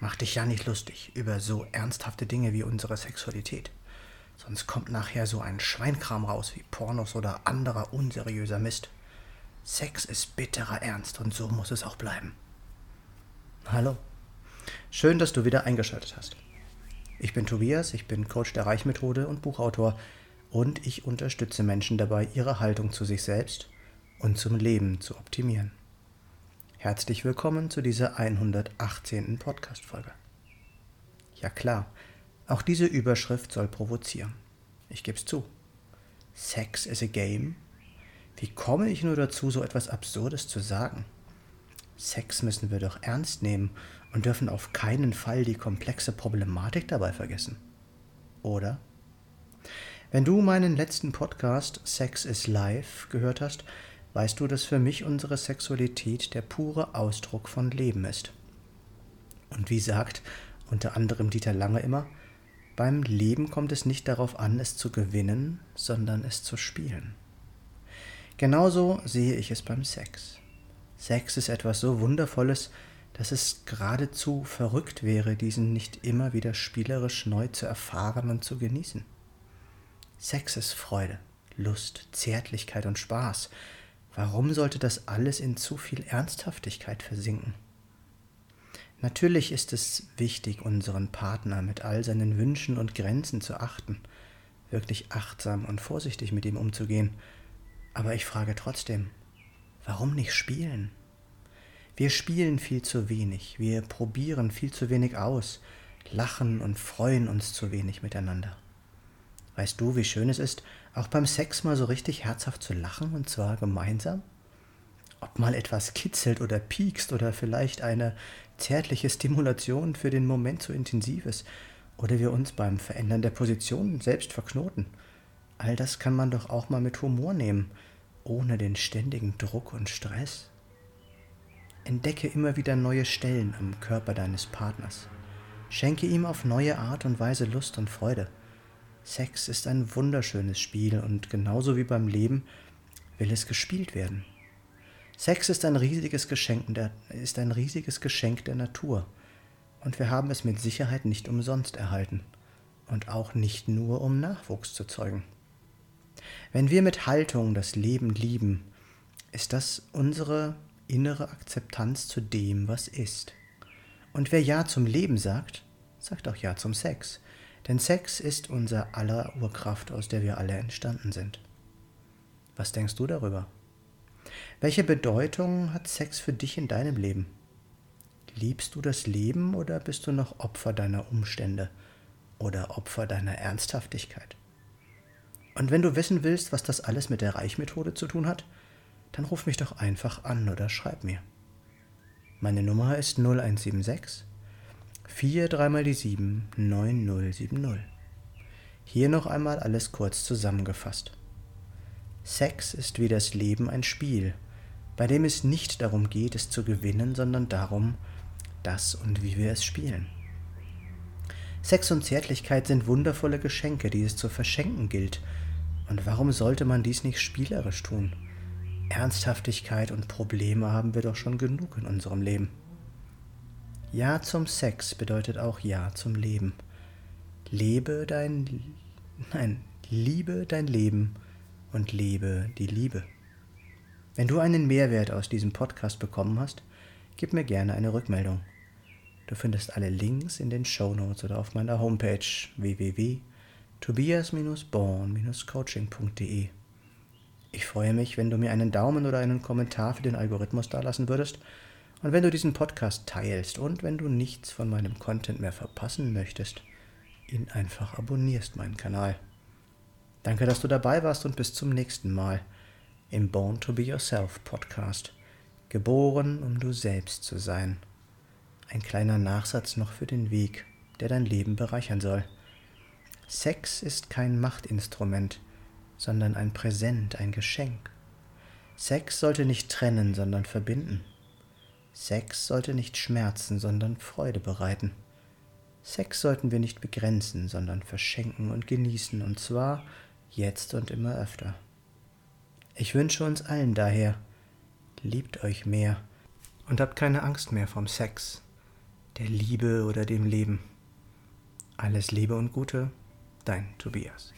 Mach dich ja nicht lustig über so ernsthafte Dinge wie unsere Sexualität. Sonst kommt nachher so ein Schweinkram raus wie Pornos oder anderer unseriöser Mist. Sex ist bitterer Ernst und so muss es auch bleiben. Hallo. Schön, dass du wieder eingeschaltet hast. Ich bin Tobias, ich bin Coach der Reichmethode und Buchautor und ich unterstütze Menschen dabei, ihre Haltung zu sich selbst und zum Leben zu optimieren. Herzlich willkommen zu dieser 118. Podcast-Folge. Ja klar, auch diese Überschrift soll provozieren. Ich geb's zu. Sex is a game? Wie komme ich nur dazu, so etwas Absurdes zu sagen? Sex müssen wir doch ernst nehmen und dürfen auf keinen Fall die komplexe Problematik dabei vergessen. Oder? Wenn du meinen letzten Podcast Sex is Life gehört hast, weißt du, dass für mich unsere Sexualität der pure Ausdruck von Leben ist. Und wie sagt unter anderem Dieter Lange immer, beim Leben kommt es nicht darauf an, es zu gewinnen, sondern es zu spielen. Genauso sehe ich es beim Sex. Sex ist etwas so Wundervolles, dass es geradezu verrückt wäre, diesen nicht immer wieder spielerisch neu zu erfahren und zu genießen. Sex ist Freude, Lust, Zärtlichkeit und Spaß, Warum sollte das alles in zu viel Ernsthaftigkeit versinken? Natürlich ist es wichtig, unseren Partner mit all seinen Wünschen und Grenzen zu achten, wirklich achtsam und vorsichtig mit ihm umzugehen. Aber ich frage trotzdem, warum nicht spielen? Wir spielen viel zu wenig, wir probieren viel zu wenig aus, lachen und freuen uns zu wenig miteinander. Weißt du, wie schön es ist, auch beim Sex mal so richtig herzhaft zu lachen und zwar gemeinsam? Ob mal etwas kitzelt oder piekst oder vielleicht eine zärtliche Stimulation für den Moment zu intensiv ist oder wir uns beim Verändern der Position selbst verknoten. All das kann man doch auch mal mit Humor nehmen, ohne den ständigen Druck und Stress. Entdecke immer wieder neue Stellen am Körper deines Partners. Schenke ihm auf neue Art und Weise Lust und Freude. Sex ist ein wunderschönes Spiel und genauso wie beim Leben will es gespielt werden. Sex ist ein riesiges Geschenk der, ist ein riesiges Geschenk der Natur und wir haben es mit Sicherheit nicht umsonst erhalten und auch nicht nur um Nachwuchs zu zeugen. Wenn wir mit Haltung das Leben lieben, ist das unsere innere Akzeptanz zu dem, was ist. Und wer Ja zum Leben sagt, sagt auch Ja zum Sex. Denn Sex ist unser aller Urkraft, aus der wir alle entstanden sind. Was denkst du darüber? Welche Bedeutung hat Sex für dich in deinem Leben? Liebst du das Leben oder bist du noch Opfer deiner Umstände oder Opfer deiner Ernsthaftigkeit? Und wenn du wissen willst, was das alles mit der Reichmethode zu tun hat, dann ruf mich doch einfach an oder schreib mir. Meine Nummer ist 0176 4 3 mal die 7, 9070. Hier noch einmal alles kurz zusammengefasst. Sex ist wie das Leben ein Spiel, bei dem es nicht darum geht, es zu gewinnen, sondern darum, dass und wie wir es spielen. Sex und Zärtlichkeit sind wundervolle Geschenke, die es zu verschenken gilt. Und warum sollte man dies nicht spielerisch tun? Ernsthaftigkeit und Probleme haben wir doch schon genug in unserem Leben. Ja zum Sex bedeutet auch Ja zum Leben. Lebe dein, nein, liebe dein Leben und lebe die Liebe. Wenn du einen Mehrwert aus diesem Podcast bekommen hast, gib mir gerne eine Rückmeldung. Du findest alle Links in den Show Notes oder auf meiner Homepage www.tobias-born-coaching.de. Ich freue mich, wenn du mir einen Daumen oder einen Kommentar für den Algorithmus dalassen würdest und wenn du diesen Podcast teilst und wenn du nichts von meinem Content mehr verpassen möchtest, ihn einfach abonnierst meinen Kanal. Danke, dass du dabei warst und bis zum nächsten Mal im Born to Be Yourself Podcast. Geboren, um du selbst zu sein. Ein kleiner Nachsatz noch für den Weg, der dein Leben bereichern soll. Sex ist kein Machtinstrument, sondern ein Präsent, ein Geschenk. Sex sollte nicht trennen, sondern verbinden. Sex sollte nicht schmerzen, sondern Freude bereiten. Sex sollten wir nicht begrenzen, sondern verschenken und genießen, und zwar jetzt und immer öfter. Ich wünsche uns allen daher, liebt euch mehr und habt keine Angst mehr vom Sex, der Liebe oder dem Leben. Alles Liebe und Gute, dein Tobias.